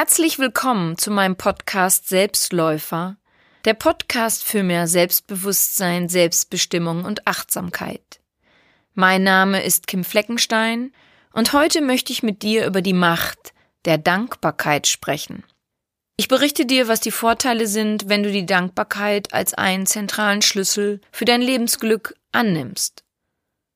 Herzlich willkommen zu meinem Podcast Selbstläufer, der Podcast für mehr Selbstbewusstsein, Selbstbestimmung und Achtsamkeit. Mein Name ist Kim Fleckenstein und heute möchte ich mit dir über die Macht der Dankbarkeit sprechen. Ich berichte dir, was die Vorteile sind, wenn du die Dankbarkeit als einen zentralen Schlüssel für dein Lebensglück annimmst.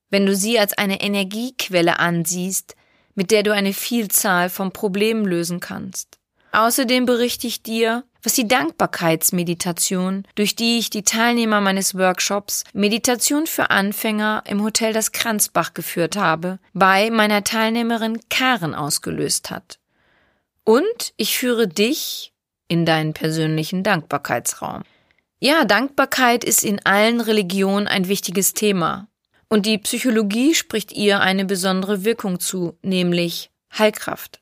Wenn du sie als eine Energiequelle ansiehst, mit der du eine Vielzahl von Problemen lösen kannst. Außerdem berichte ich dir, was die Dankbarkeitsmeditation, durch die ich die Teilnehmer meines Workshops Meditation für Anfänger im Hotel das Kranzbach geführt habe, bei meiner Teilnehmerin Karen ausgelöst hat. Und ich führe dich in deinen persönlichen Dankbarkeitsraum. Ja, Dankbarkeit ist in allen Religionen ein wichtiges Thema. Und die Psychologie spricht ihr eine besondere Wirkung zu, nämlich Heilkraft.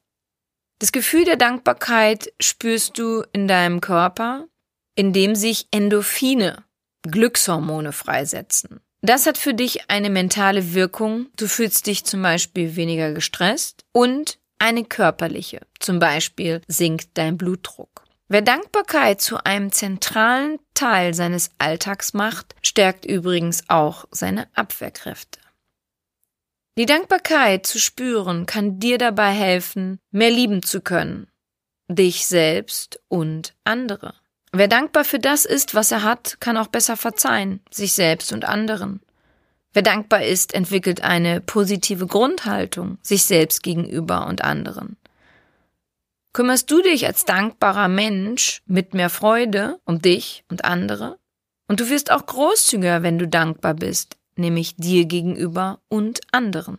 Das Gefühl der Dankbarkeit spürst du in deinem Körper, in dem sich Endorphine, Glückshormone freisetzen. Das hat für dich eine mentale Wirkung. Du fühlst dich zum Beispiel weniger gestresst und eine körperliche. Zum Beispiel sinkt dein Blutdruck. Wer Dankbarkeit zu einem zentralen Teil seines Alltags macht, stärkt übrigens auch seine Abwehrkräfte. Die Dankbarkeit zu spüren kann dir dabei helfen, mehr lieben zu können, dich selbst und andere. Wer dankbar für das ist, was er hat, kann auch besser verzeihen, sich selbst und anderen. Wer dankbar ist, entwickelt eine positive Grundhaltung sich selbst gegenüber und anderen. Kümmerst du dich als dankbarer Mensch mit mehr Freude um dich und andere? Und du wirst auch großzügiger, wenn du dankbar bist, nämlich dir gegenüber und anderen.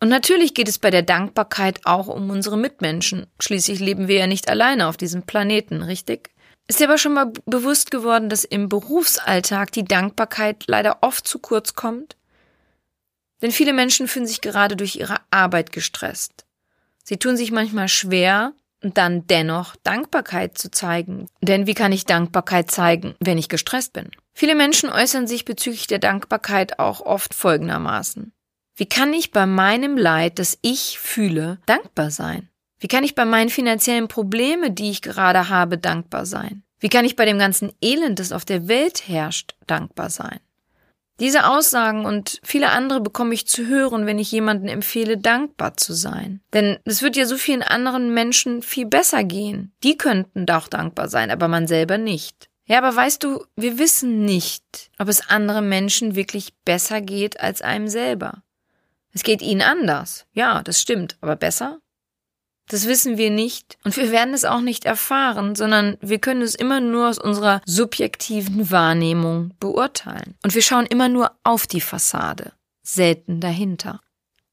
Und natürlich geht es bei der Dankbarkeit auch um unsere Mitmenschen. Schließlich leben wir ja nicht alleine auf diesem Planeten, richtig? Ist dir aber schon mal bewusst geworden, dass im Berufsalltag die Dankbarkeit leider oft zu kurz kommt? Denn viele Menschen fühlen sich gerade durch ihre Arbeit gestresst. Sie tun sich manchmal schwer, und dann dennoch Dankbarkeit zu zeigen. Denn wie kann ich Dankbarkeit zeigen, wenn ich gestresst bin? Viele Menschen äußern sich bezüglich der Dankbarkeit auch oft folgendermaßen. Wie kann ich bei meinem Leid, das ich fühle, dankbar sein? Wie kann ich bei meinen finanziellen Problemen, die ich gerade habe, dankbar sein? Wie kann ich bei dem ganzen Elend, das auf der Welt herrscht, dankbar sein? Diese Aussagen und viele andere bekomme ich zu hören, wenn ich jemanden empfehle, dankbar zu sein. Denn es wird ja so vielen anderen Menschen viel besser gehen. Die könnten doch dankbar sein, aber man selber nicht. Ja, aber weißt du, wir wissen nicht, ob es anderen Menschen wirklich besser geht als einem selber. Es geht ihnen anders. Ja, das stimmt. Aber besser? Das wissen wir nicht und wir werden es auch nicht erfahren, sondern wir können es immer nur aus unserer subjektiven Wahrnehmung beurteilen. Und wir schauen immer nur auf die Fassade, selten dahinter.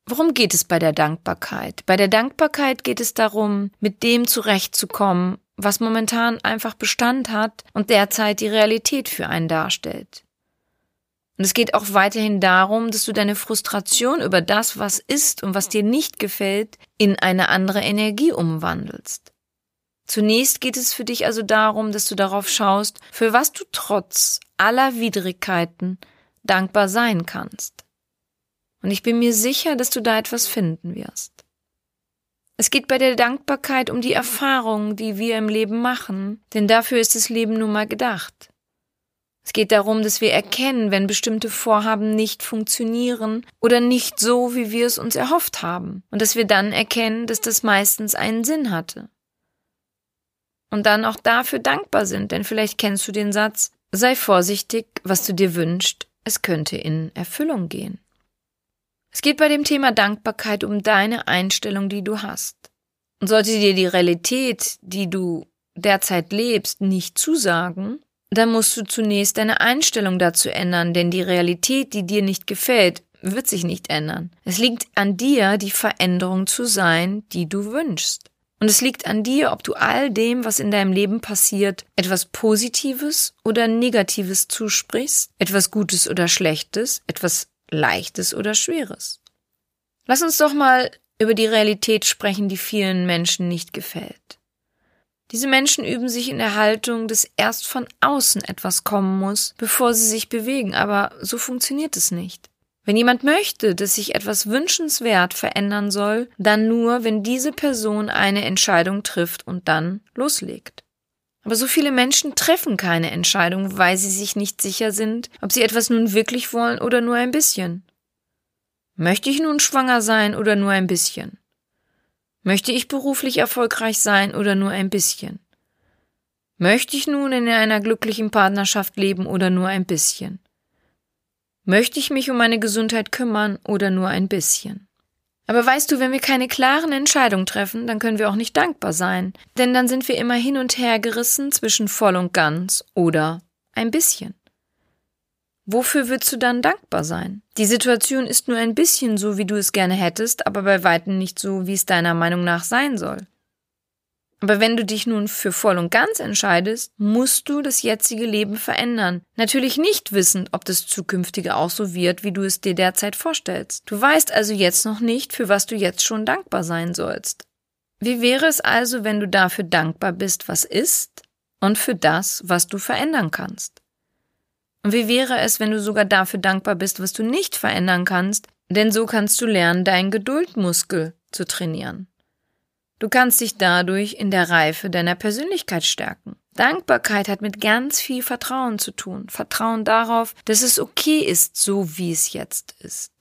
Worum geht es bei der Dankbarkeit? Bei der Dankbarkeit geht es darum, mit dem zurechtzukommen, was momentan einfach Bestand hat und derzeit die Realität für einen darstellt. Und es geht auch weiterhin darum, dass du deine Frustration über das, was ist und was dir nicht gefällt, in eine andere Energie umwandelst. Zunächst geht es für dich also darum, dass du darauf schaust, für was du trotz aller Widrigkeiten dankbar sein kannst. Und ich bin mir sicher, dass du da etwas finden wirst. Es geht bei der Dankbarkeit um die Erfahrungen, die wir im Leben machen, denn dafür ist das Leben nun mal gedacht. Es geht darum, dass wir erkennen, wenn bestimmte Vorhaben nicht funktionieren oder nicht so, wie wir es uns erhofft haben. Und dass wir dann erkennen, dass das meistens einen Sinn hatte. Und dann auch dafür dankbar sind, denn vielleicht kennst du den Satz, sei vorsichtig, was du dir wünschst, es könnte in Erfüllung gehen. Es geht bei dem Thema Dankbarkeit um deine Einstellung, die du hast. Und sollte dir die Realität, die du derzeit lebst, nicht zusagen, dann musst du zunächst deine Einstellung dazu ändern, denn die Realität, die dir nicht gefällt, wird sich nicht ändern. Es liegt an dir, die Veränderung zu sein, die du wünschst. Und es liegt an dir, ob du all dem, was in deinem Leben passiert, etwas Positives oder Negatives zusprichst, etwas Gutes oder Schlechtes, etwas Leichtes oder Schweres. Lass uns doch mal über die Realität sprechen, die vielen Menschen nicht gefällt. Diese Menschen üben sich in der Haltung, dass erst von außen etwas kommen muss, bevor sie sich bewegen, aber so funktioniert es nicht. Wenn jemand möchte, dass sich etwas wünschenswert verändern soll, dann nur, wenn diese Person eine Entscheidung trifft und dann loslegt. Aber so viele Menschen treffen keine Entscheidung, weil sie sich nicht sicher sind, ob sie etwas nun wirklich wollen oder nur ein bisschen. Möchte ich nun schwanger sein oder nur ein bisschen? Möchte ich beruflich erfolgreich sein oder nur ein bisschen? Möchte ich nun in einer glücklichen Partnerschaft leben oder nur ein bisschen? Möchte ich mich um meine Gesundheit kümmern oder nur ein bisschen? Aber weißt du, wenn wir keine klaren Entscheidungen treffen, dann können wir auch nicht dankbar sein, denn dann sind wir immer hin und her gerissen zwischen voll und ganz oder ein bisschen. Wofür würdest du dann dankbar sein? Die Situation ist nur ein bisschen so, wie du es gerne hättest, aber bei weitem nicht so, wie es deiner Meinung nach sein soll. Aber wenn du dich nun für voll und ganz entscheidest, musst du das jetzige Leben verändern. Natürlich nicht wissend, ob das zukünftige auch so wird, wie du es dir derzeit vorstellst. Du weißt also jetzt noch nicht, für was du jetzt schon dankbar sein sollst. Wie wäre es also, wenn du dafür dankbar bist, was ist, und für das, was du verändern kannst? Und wie wäre es, wenn du sogar dafür dankbar bist, was du nicht verändern kannst, denn so kannst du lernen, deinen Geduldmuskel zu trainieren. Du kannst dich dadurch in der Reife deiner Persönlichkeit stärken. Dankbarkeit hat mit ganz viel Vertrauen zu tun. Vertrauen darauf, dass es okay ist, so wie es jetzt ist.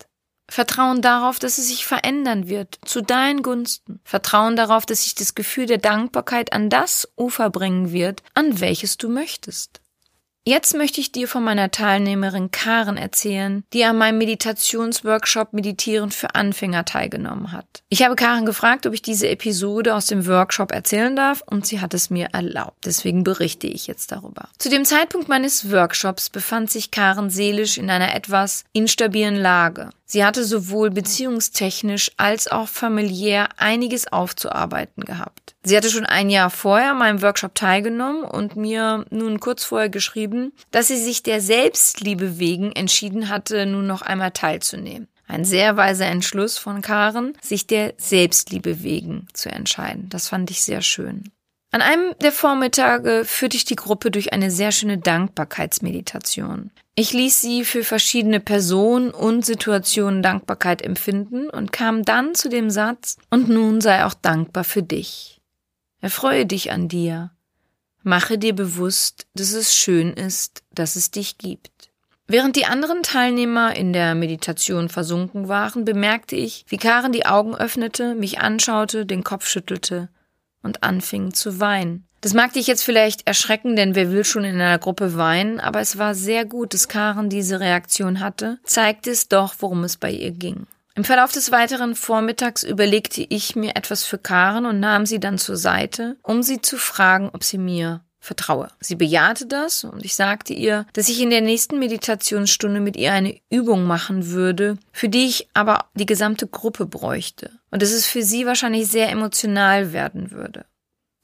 Vertrauen darauf, dass es sich verändern wird, zu deinen Gunsten. Vertrauen darauf, dass sich das Gefühl der Dankbarkeit an das Ufer bringen wird, an welches du möchtest. Jetzt möchte ich dir von meiner Teilnehmerin Karen erzählen, die an meinem Meditationsworkshop Meditieren für Anfänger teilgenommen hat. Ich habe Karen gefragt, ob ich diese Episode aus dem Workshop erzählen darf und sie hat es mir erlaubt. Deswegen berichte ich jetzt darüber. Zu dem Zeitpunkt meines Workshops befand sich Karen seelisch in einer etwas instabilen Lage. Sie hatte sowohl beziehungstechnisch als auch familiär einiges aufzuarbeiten gehabt. Sie hatte schon ein Jahr vorher meinem Workshop teilgenommen und mir nun kurz vorher geschrieben, dass sie sich der Selbstliebe wegen entschieden hatte, nun noch einmal teilzunehmen. Ein sehr weiser Entschluss von Karen, sich der Selbstliebe wegen zu entscheiden. Das fand ich sehr schön. An einem der Vormittage führte ich die Gruppe durch eine sehr schöne Dankbarkeitsmeditation. Ich ließ sie für verschiedene Personen und Situationen Dankbarkeit empfinden und kam dann zu dem Satz, und nun sei auch dankbar für dich. Erfreue dich an dir. Mache dir bewusst, dass es schön ist, dass es dich gibt. Während die anderen Teilnehmer in der Meditation versunken waren, bemerkte ich, wie Karen die Augen öffnete, mich anschaute, den Kopf schüttelte und anfing zu weinen. Das mag dich jetzt vielleicht erschrecken, denn wer will schon in einer Gruppe weinen, aber es war sehr gut, dass Karen diese Reaktion hatte, zeigte es doch, worum es bei ihr ging. Im Verlauf des weiteren Vormittags überlegte ich mir etwas für Karen und nahm sie dann zur Seite, um sie zu fragen, ob sie mir vertraue. Sie bejahte das und ich sagte ihr, dass ich in der nächsten Meditationsstunde mit ihr eine Übung machen würde, für die ich aber die gesamte Gruppe bräuchte und dass es für sie wahrscheinlich sehr emotional werden würde.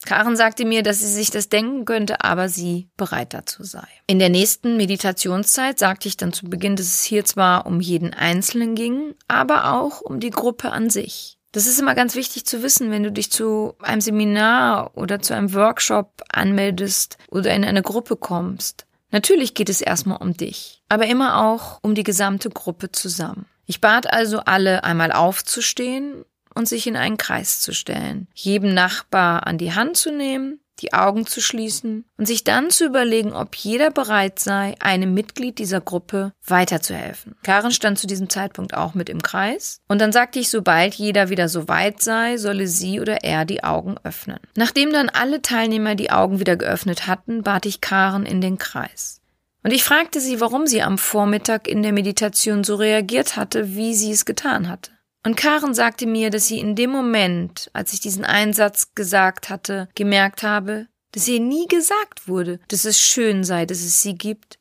Karen sagte mir, dass sie sich das denken könnte, aber sie bereit dazu sei. In der nächsten Meditationszeit sagte ich dann zu Beginn, dass es hier zwar um jeden Einzelnen ging, aber auch um die Gruppe an sich. Das ist immer ganz wichtig zu wissen, wenn du dich zu einem Seminar oder zu einem Workshop anmeldest oder in eine Gruppe kommst. Natürlich geht es erstmal um dich, aber immer auch um die gesamte Gruppe zusammen. Ich bat also alle einmal aufzustehen und sich in einen Kreis zu stellen, jedem Nachbar an die Hand zu nehmen die Augen zu schließen und sich dann zu überlegen, ob jeder bereit sei, einem Mitglied dieser Gruppe weiterzuhelfen. Karen stand zu diesem Zeitpunkt auch mit im Kreis und dann sagte ich, sobald jeder wieder so weit sei, solle sie oder er die Augen öffnen. Nachdem dann alle Teilnehmer die Augen wieder geöffnet hatten, bat ich Karen in den Kreis. Und ich fragte sie, warum sie am Vormittag in der Meditation so reagiert hatte, wie sie es getan hatte. Und Karen sagte mir, dass sie in dem Moment, als ich diesen Einsatz gesagt hatte, gemerkt habe, dass ihr nie gesagt wurde, dass es schön sei, dass es sie gibt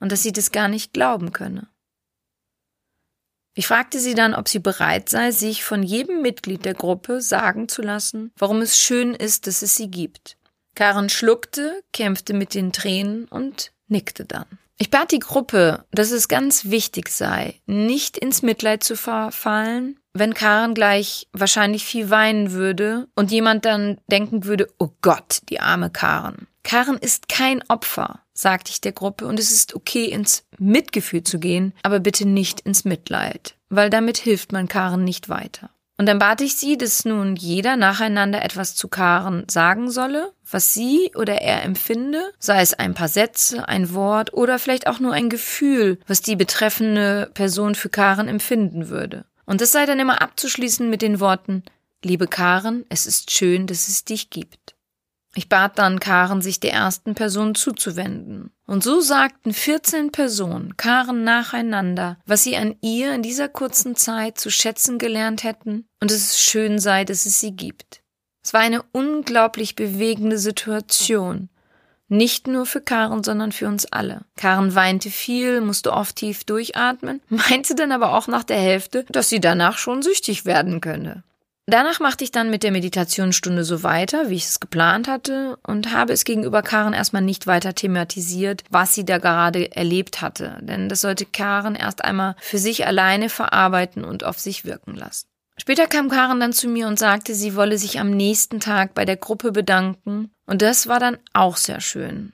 und dass sie das gar nicht glauben könne. Ich fragte sie dann, ob sie bereit sei, sich von jedem Mitglied der Gruppe sagen zu lassen, warum es schön ist, dass es sie gibt. Karen schluckte, kämpfte mit den Tränen und nickte dann. Ich bat die Gruppe, dass es ganz wichtig sei, nicht ins Mitleid zu verfallen, wenn Karen gleich wahrscheinlich viel weinen würde und jemand dann denken würde, oh Gott, die arme Karen. Karen ist kein Opfer. sagte ich der Gruppe, und es ist okay, ins Mitgefühl zu gehen, aber bitte nicht ins Mitleid, weil damit hilft man Karen nicht weiter. Und dann bat ich sie, dass nun jeder nacheinander etwas zu Karen sagen solle, was sie oder er empfinde, sei es ein paar Sätze, ein Wort oder vielleicht auch nur ein Gefühl, was die betreffende Person für Karen empfinden würde. Und das sei dann immer abzuschließen mit den Worten Liebe Karen, es ist schön, dass es dich gibt. Ich bat dann Karen, sich der ersten Person zuzuwenden. Und so sagten 14 Personen Karen nacheinander, was sie an ihr in dieser kurzen Zeit zu schätzen gelernt hätten und dass es schön sei, dass es sie gibt. Es war eine unglaublich bewegende Situation. Nicht nur für Karen, sondern für uns alle. Karen weinte viel, musste oft tief durchatmen, meinte dann aber auch nach der Hälfte, dass sie danach schon süchtig werden könne. Danach machte ich dann mit der Meditationsstunde so weiter, wie ich es geplant hatte, und habe es gegenüber Karen erstmal nicht weiter thematisiert, was sie da gerade erlebt hatte, denn das sollte Karen erst einmal für sich alleine verarbeiten und auf sich wirken lassen. Später kam Karen dann zu mir und sagte, sie wolle sich am nächsten Tag bei der Gruppe bedanken, und das war dann auch sehr schön.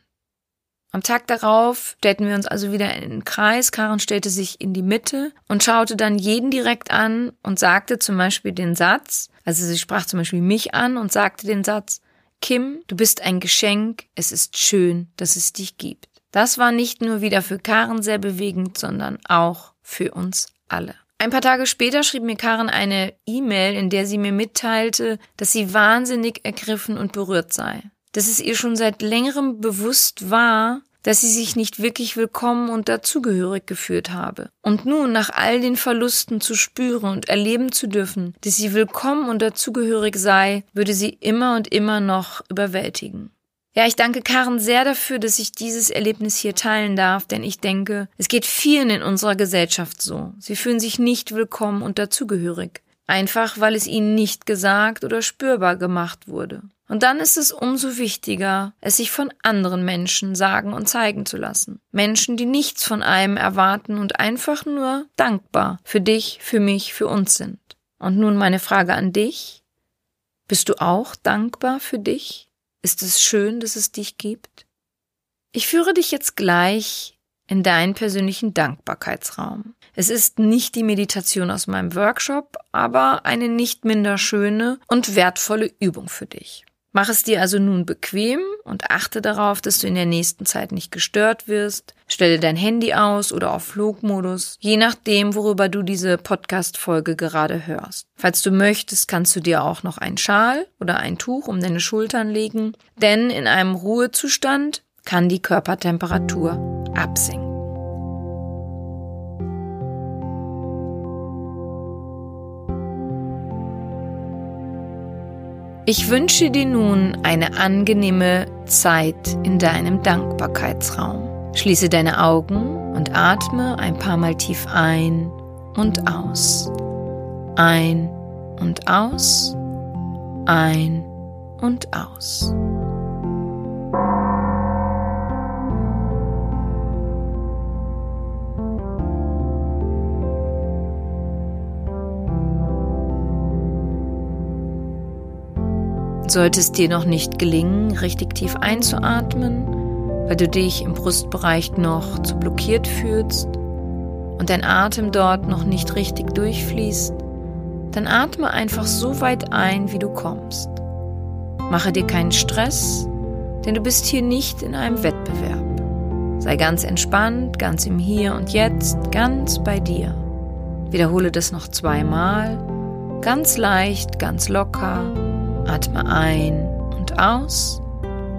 Am Tag darauf stellten wir uns also wieder in den Kreis. Karen stellte sich in die Mitte und schaute dann jeden direkt an und sagte zum Beispiel den Satz, also sie sprach zum Beispiel mich an und sagte den Satz, Kim, du bist ein Geschenk, es ist schön, dass es dich gibt. Das war nicht nur wieder für Karen sehr bewegend, sondern auch für uns alle. Ein paar Tage später schrieb mir Karen eine E-Mail, in der sie mir mitteilte, dass sie wahnsinnig ergriffen und berührt sei dass es ihr schon seit längerem bewusst war, dass sie sich nicht wirklich willkommen und dazugehörig gefühlt habe. Und nun, nach all den Verlusten zu spüren und erleben zu dürfen, dass sie willkommen und dazugehörig sei, würde sie immer und immer noch überwältigen. Ja, ich danke Karen sehr dafür, dass ich dieses Erlebnis hier teilen darf, denn ich denke, es geht vielen in unserer Gesellschaft so. Sie fühlen sich nicht willkommen und dazugehörig. Einfach weil es ihnen nicht gesagt oder spürbar gemacht wurde. Und dann ist es umso wichtiger, es sich von anderen Menschen sagen und zeigen zu lassen. Menschen, die nichts von einem erwarten und einfach nur dankbar für dich, für mich, für uns sind. Und nun meine Frage an dich. Bist du auch dankbar für dich? Ist es schön, dass es dich gibt? Ich führe dich jetzt gleich in deinen persönlichen Dankbarkeitsraum. Es ist nicht die Meditation aus meinem Workshop, aber eine nicht minder schöne und wertvolle Übung für dich. Mach es dir also nun bequem und achte darauf, dass du in der nächsten Zeit nicht gestört wirst. Stelle dein Handy aus oder auf Flugmodus, je nachdem, worüber du diese Podcast-Folge gerade hörst. Falls du möchtest, kannst du dir auch noch einen Schal oder ein Tuch um deine Schultern legen, denn in einem Ruhezustand kann die Körpertemperatur absinken. Ich wünsche dir nun eine angenehme Zeit in deinem Dankbarkeitsraum. Schließe deine Augen und atme ein paar Mal tief ein und aus. Ein und aus. Ein und aus. Sollte es dir noch nicht gelingen, richtig tief einzuatmen, weil du dich im Brustbereich noch zu blockiert fühlst und dein Atem dort noch nicht richtig durchfließt, dann atme einfach so weit ein, wie du kommst. Mache dir keinen Stress, denn du bist hier nicht in einem Wettbewerb. Sei ganz entspannt, ganz im Hier und Jetzt, ganz bei dir. Wiederhole das noch zweimal, ganz leicht, ganz locker Atme ein und aus,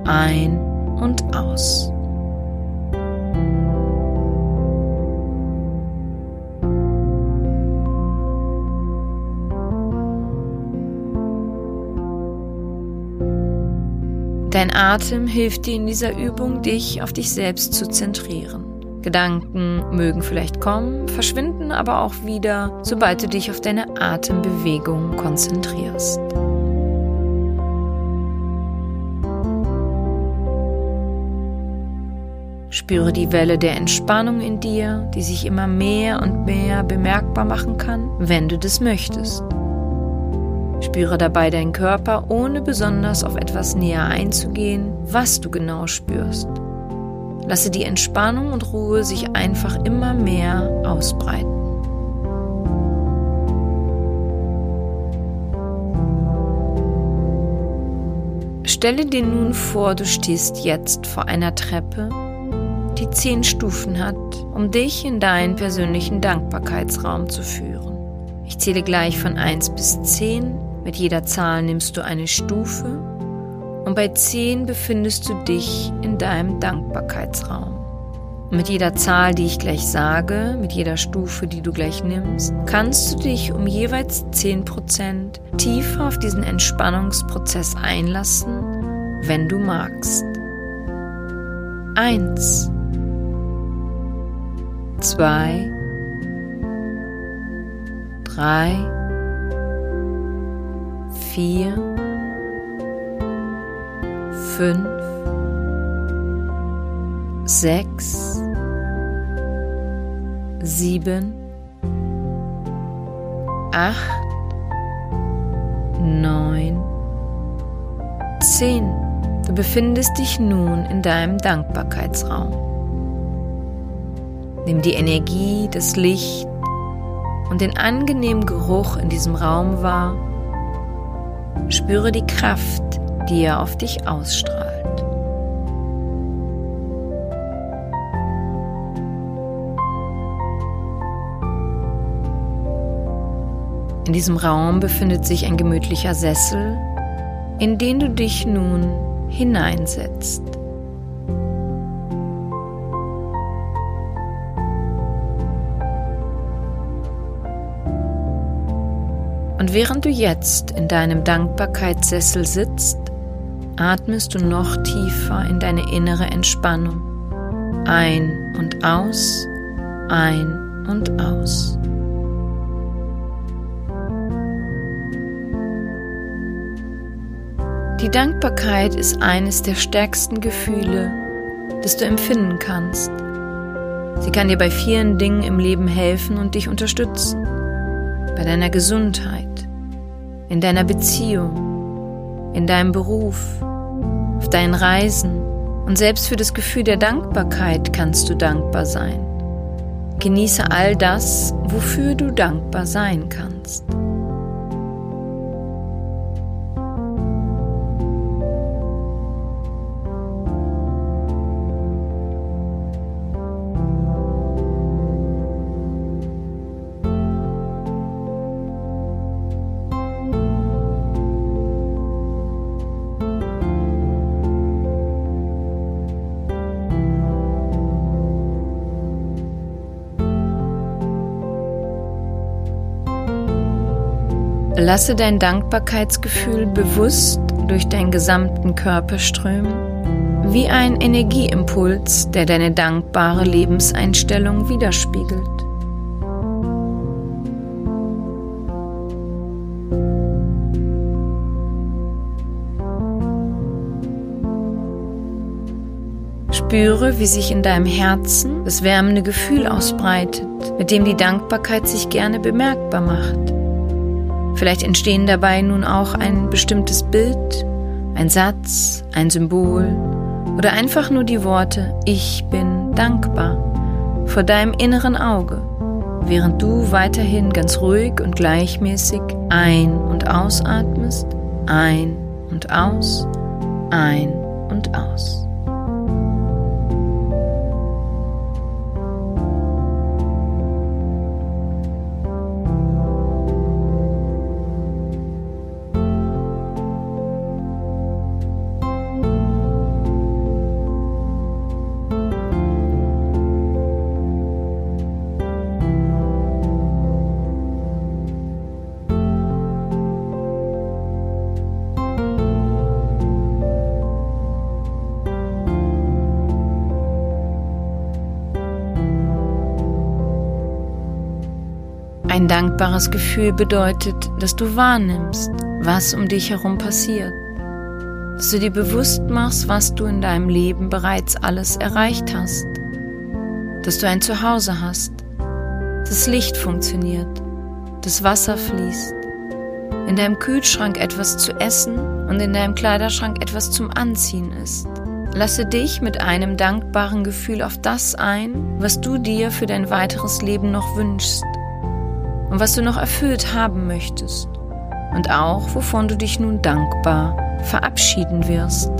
ein und aus. Dein Atem hilft dir in dieser Übung, dich auf dich selbst zu zentrieren. Gedanken mögen vielleicht kommen, verschwinden aber auch wieder, sobald du dich auf deine Atembewegung konzentrierst. Spüre die Welle der Entspannung in dir, die sich immer mehr und mehr bemerkbar machen kann, wenn du das möchtest. Spüre dabei deinen Körper, ohne besonders auf etwas näher einzugehen, was du genau spürst. lasse die Entspannung und Ruhe sich einfach immer mehr ausbreiten. Stelle dir nun vor, du stehst jetzt vor einer Treppe, die zehn Stufen hat, um dich in deinen persönlichen Dankbarkeitsraum zu führen. Ich zähle gleich von 1 bis 10. Mit jeder Zahl nimmst du eine Stufe und bei 10 befindest du dich in deinem Dankbarkeitsraum. Und mit jeder Zahl, die ich gleich sage, mit jeder Stufe, die du gleich nimmst, kannst du dich um jeweils 10% tiefer auf diesen Entspannungsprozess einlassen, wenn du magst. 1 2 3 4 5 6 7 8 9 10 Du befindest dich nun in deinem Dankbarkeitsraum. Nimm die Energie, das Licht und den angenehmen Geruch in diesem Raum wahr. Spüre die Kraft, die er auf dich ausstrahlt. In diesem Raum befindet sich ein gemütlicher Sessel, in den du dich nun hineinsetzt. Und während du jetzt in deinem Dankbarkeitssessel sitzt, atmest du noch tiefer in deine innere Entspannung. Ein und aus, ein und aus. Die Dankbarkeit ist eines der stärksten Gefühle, das du empfinden kannst. Sie kann dir bei vielen Dingen im Leben helfen und dich unterstützen. Bei deiner Gesundheit, in deiner Beziehung, in deinem Beruf, auf deinen Reisen und selbst für das Gefühl der Dankbarkeit kannst du dankbar sein. Genieße all das, wofür du dankbar sein kannst. Lasse dein Dankbarkeitsgefühl bewusst durch deinen gesamten Körper strömen, wie ein Energieimpuls, der deine dankbare Lebenseinstellung widerspiegelt. Spüre, wie sich in deinem Herzen das wärmende Gefühl ausbreitet, mit dem die Dankbarkeit sich gerne bemerkbar macht. Vielleicht entstehen dabei nun auch ein bestimmtes Bild, ein Satz, ein Symbol oder einfach nur die Worte Ich bin dankbar vor deinem inneren Auge, während du weiterhin ganz ruhig und gleichmäßig ein- und ausatmest, ein und aus, ein und aus. Ein dankbares Gefühl bedeutet, dass du wahrnimmst, was um dich herum passiert. Dass du dir bewusst machst, was du in deinem Leben bereits alles erreicht hast. Dass du ein Zuhause hast. Das Licht funktioniert. Das Wasser fließt. In deinem Kühlschrank etwas zu essen und in deinem Kleiderschrank etwas zum Anziehen ist. Lasse dich mit einem dankbaren Gefühl auf das ein, was du dir für dein weiteres Leben noch wünschst und was du noch erfüllt haben möchtest und auch wovon du dich nun dankbar verabschieden wirst.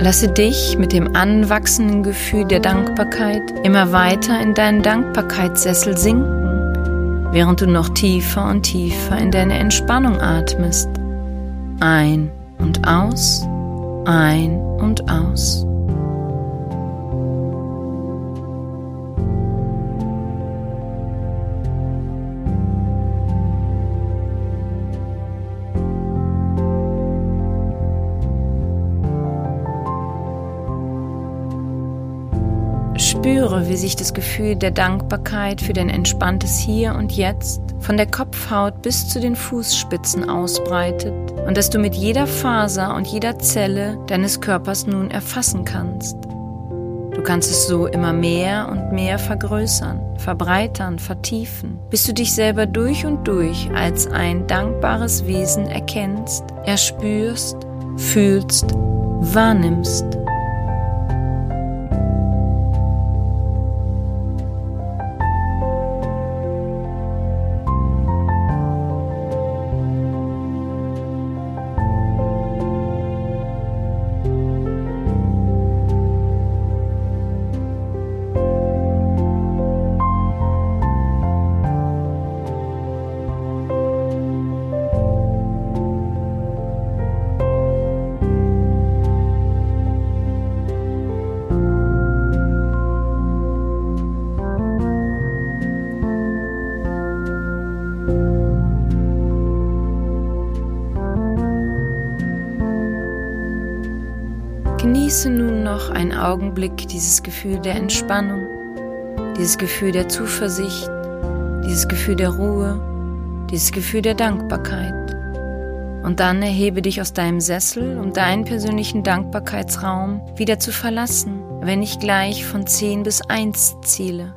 Lasse dich mit dem anwachsenden Gefühl der Dankbarkeit immer weiter in deinen Dankbarkeitssessel sinken, während du noch tiefer und tiefer in deine Entspannung atmest. Ein und aus, ein und aus. Spüre, wie sich das Gefühl der Dankbarkeit für dein entspanntes Hier und Jetzt von der Kopfhaut bis zu den Fußspitzen ausbreitet und dass du mit jeder Faser und jeder Zelle deines Körpers nun erfassen kannst. Du kannst es so immer mehr und mehr vergrößern, verbreitern, vertiefen, bis du dich selber durch und durch als ein dankbares Wesen erkennst, erspürst, fühlst, wahrnimmst. Genieße nun noch einen Augenblick dieses Gefühl der Entspannung, dieses Gefühl der Zuversicht, dieses Gefühl der Ruhe, dieses Gefühl der Dankbarkeit. Und dann erhebe dich aus deinem Sessel, um deinen persönlichen Dankbarkeitsraum wieder zu verlassen, wenn ich gleich von 10 bis 1 zähle.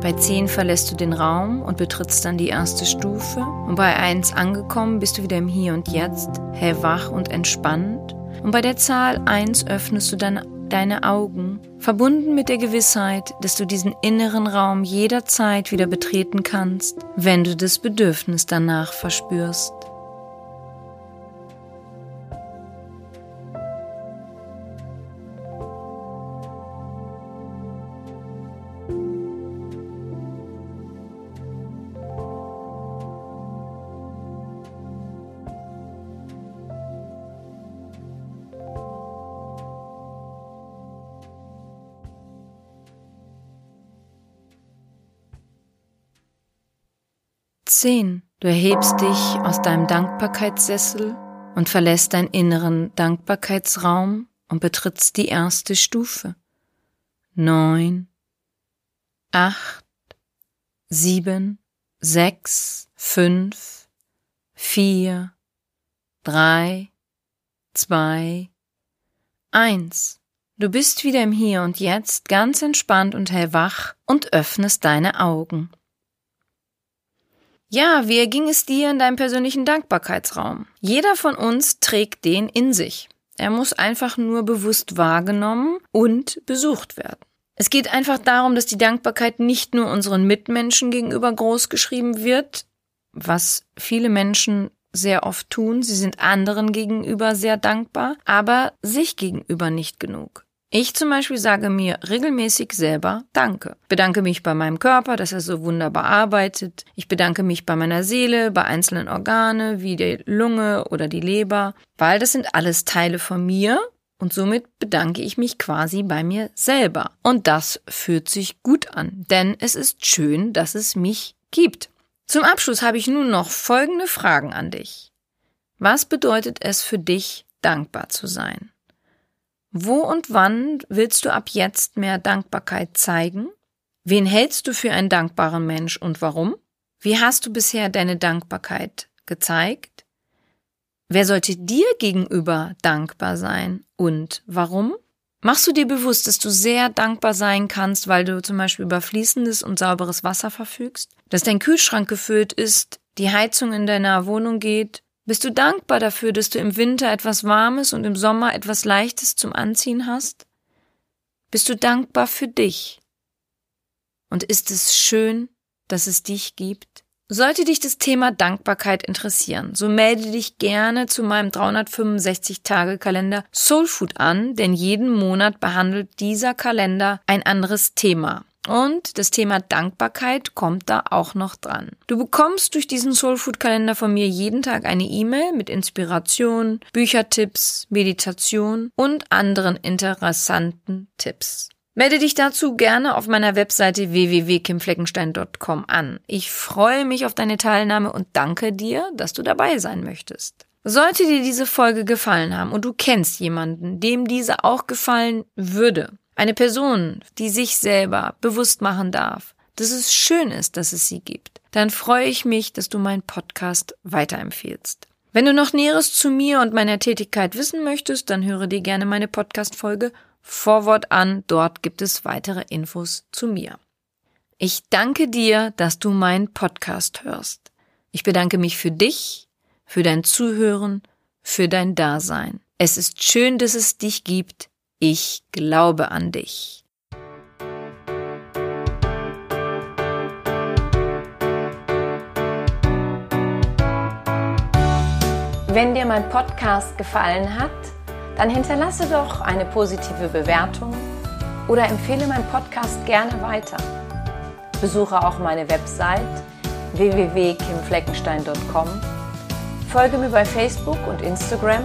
Bei 10 verlässt du den Raum und betrittst dann die erste Stufe. Und bei 1 angekommen bist du wieder im Hier und Jetzt, hellwach und entspannt und bei der Zahl 1 öffnest du dann deine Augen, verbunden mit der Gewissheit, dass du diesen inneren Raum jederzeit wieder betreten kannst, wenn du das Bedürfnis danach verspürst. Zehn. Du erhebst dich aus deinem Dankbarkeitssessel und verlässt deinen inneren Dankbarkeitsraum und betrittst die erste Stufe. Neun, acht, sieben, sechs, fünf, vier, drei, zwei, eins. Du bist wieder im Hier und Jetzt ganz entspannt und hellwach und öffnest deine Augen. Ja, wie erging es dir in deinem persönlichen Dankbarkeitsraum? Jeder von uns trägt den in sich. Er muss einfach nur bewusst wahrgenommen und besucht werden. Es geht einfach darum, dass die Dankbarkeit nicht nur unseren Mitmenschen gegenüber groß geschrieben wird, was viele Menschen sehr oft tun. Sie sind anderen gegenüber sehr dankbar, aber sich gegenüber nicht genug. Ich zum Beispiel sage mir regelmäßig selber Danke. Bedanke mich bei meinem Körper, dass er so wunderbar arbeitet. Ich bedanke mich bei meiner Seele, bei einzelnen Organe wie die Lunge oder die Leber, weil das sind alles Teile von mir und somit bedanke ich mich quasi bei mir selber. Und das fühlt sich gut an, denn es ist schön, dass es mich gibt. Zum Abschluss habe ich nun noch folgende Fragen an dich. Was bedeutet es für dich, dankbar zu sein? Wo und wann willst du ab jetzt mehr Dankbarkeit zeigen? Wen hältst du für einen dankbaren Mensch und warum? Wie hast du bisher deine Dankbarkeit gezeigt? Wer sollte dir gegenüber dankbar sein und warum? Machst du dir bewusst, dass du sehr dankbar sein kannst, weil du zum Beispiel über fließendes und sauberes Wasser verfügst? Dass dein Kühlschrank gefüllt ist, die Heizung in deiner Wohnung geht, bist du dankbar dafür, dass du im Winter etwas Warmes und im Sommer etwas Leichtes zum Anziehen hast? Bist du dankbar für dich? Und ist es schön, dass es dich gibt? Sollte dich das Thema Dankbarkeit interessieren, so melde dich gerne zu meinem 365-Tage-Kalender Soulfood an, denn jeden Monat behandelt dieser Kalender ein anderes Thema. Und das Thema Dankbarkeit kommt da auch noch dran. Du bekommst durch diesen Soulfood Kalender von mir jeden Tag eine E-Mail mit Inspiration, Büchertipps, Meditation und anderen interessanten Tipps. Melde dich dazu gerne auf meiner Webseite www.kimfleckenstein.com an. Ich freue mich auf deine Teilnahme und danke dir, dass du dabei sein möchtest. Sollte dir diese Folge gefallen haben und du kennst jemanden, dem diese auch gefallen würde, eine Person, die sich selber bewusst machen darf, dass es schön ist, dass es sie gibt. Dann freue ich mich, dass du meinen Podcast weiterempfehlst. Wenn du noch Näheres zu mir und meiner Tätigkeit wissen möchtest, dann höre dir gerne meine Podcast-Folge Vorwort an. Dort gibt es weitere Infos zu mir. Ich danke dir, dass du meinen Podcast hörst. Ich bedanke mich für dich, für dein Zuhören, für dein Dasein. Es ist schön, dass es dich gibt. Ich glaube an dich. Wenn dir mein Podcast gefallen hat, dann hinterlasse doch eine positive Bewertung oder empfehle meinen Podcast gerne weiter. Besuche auch meine Website www.kimfleckenstein.com, folge mir bei Facebook und Instagram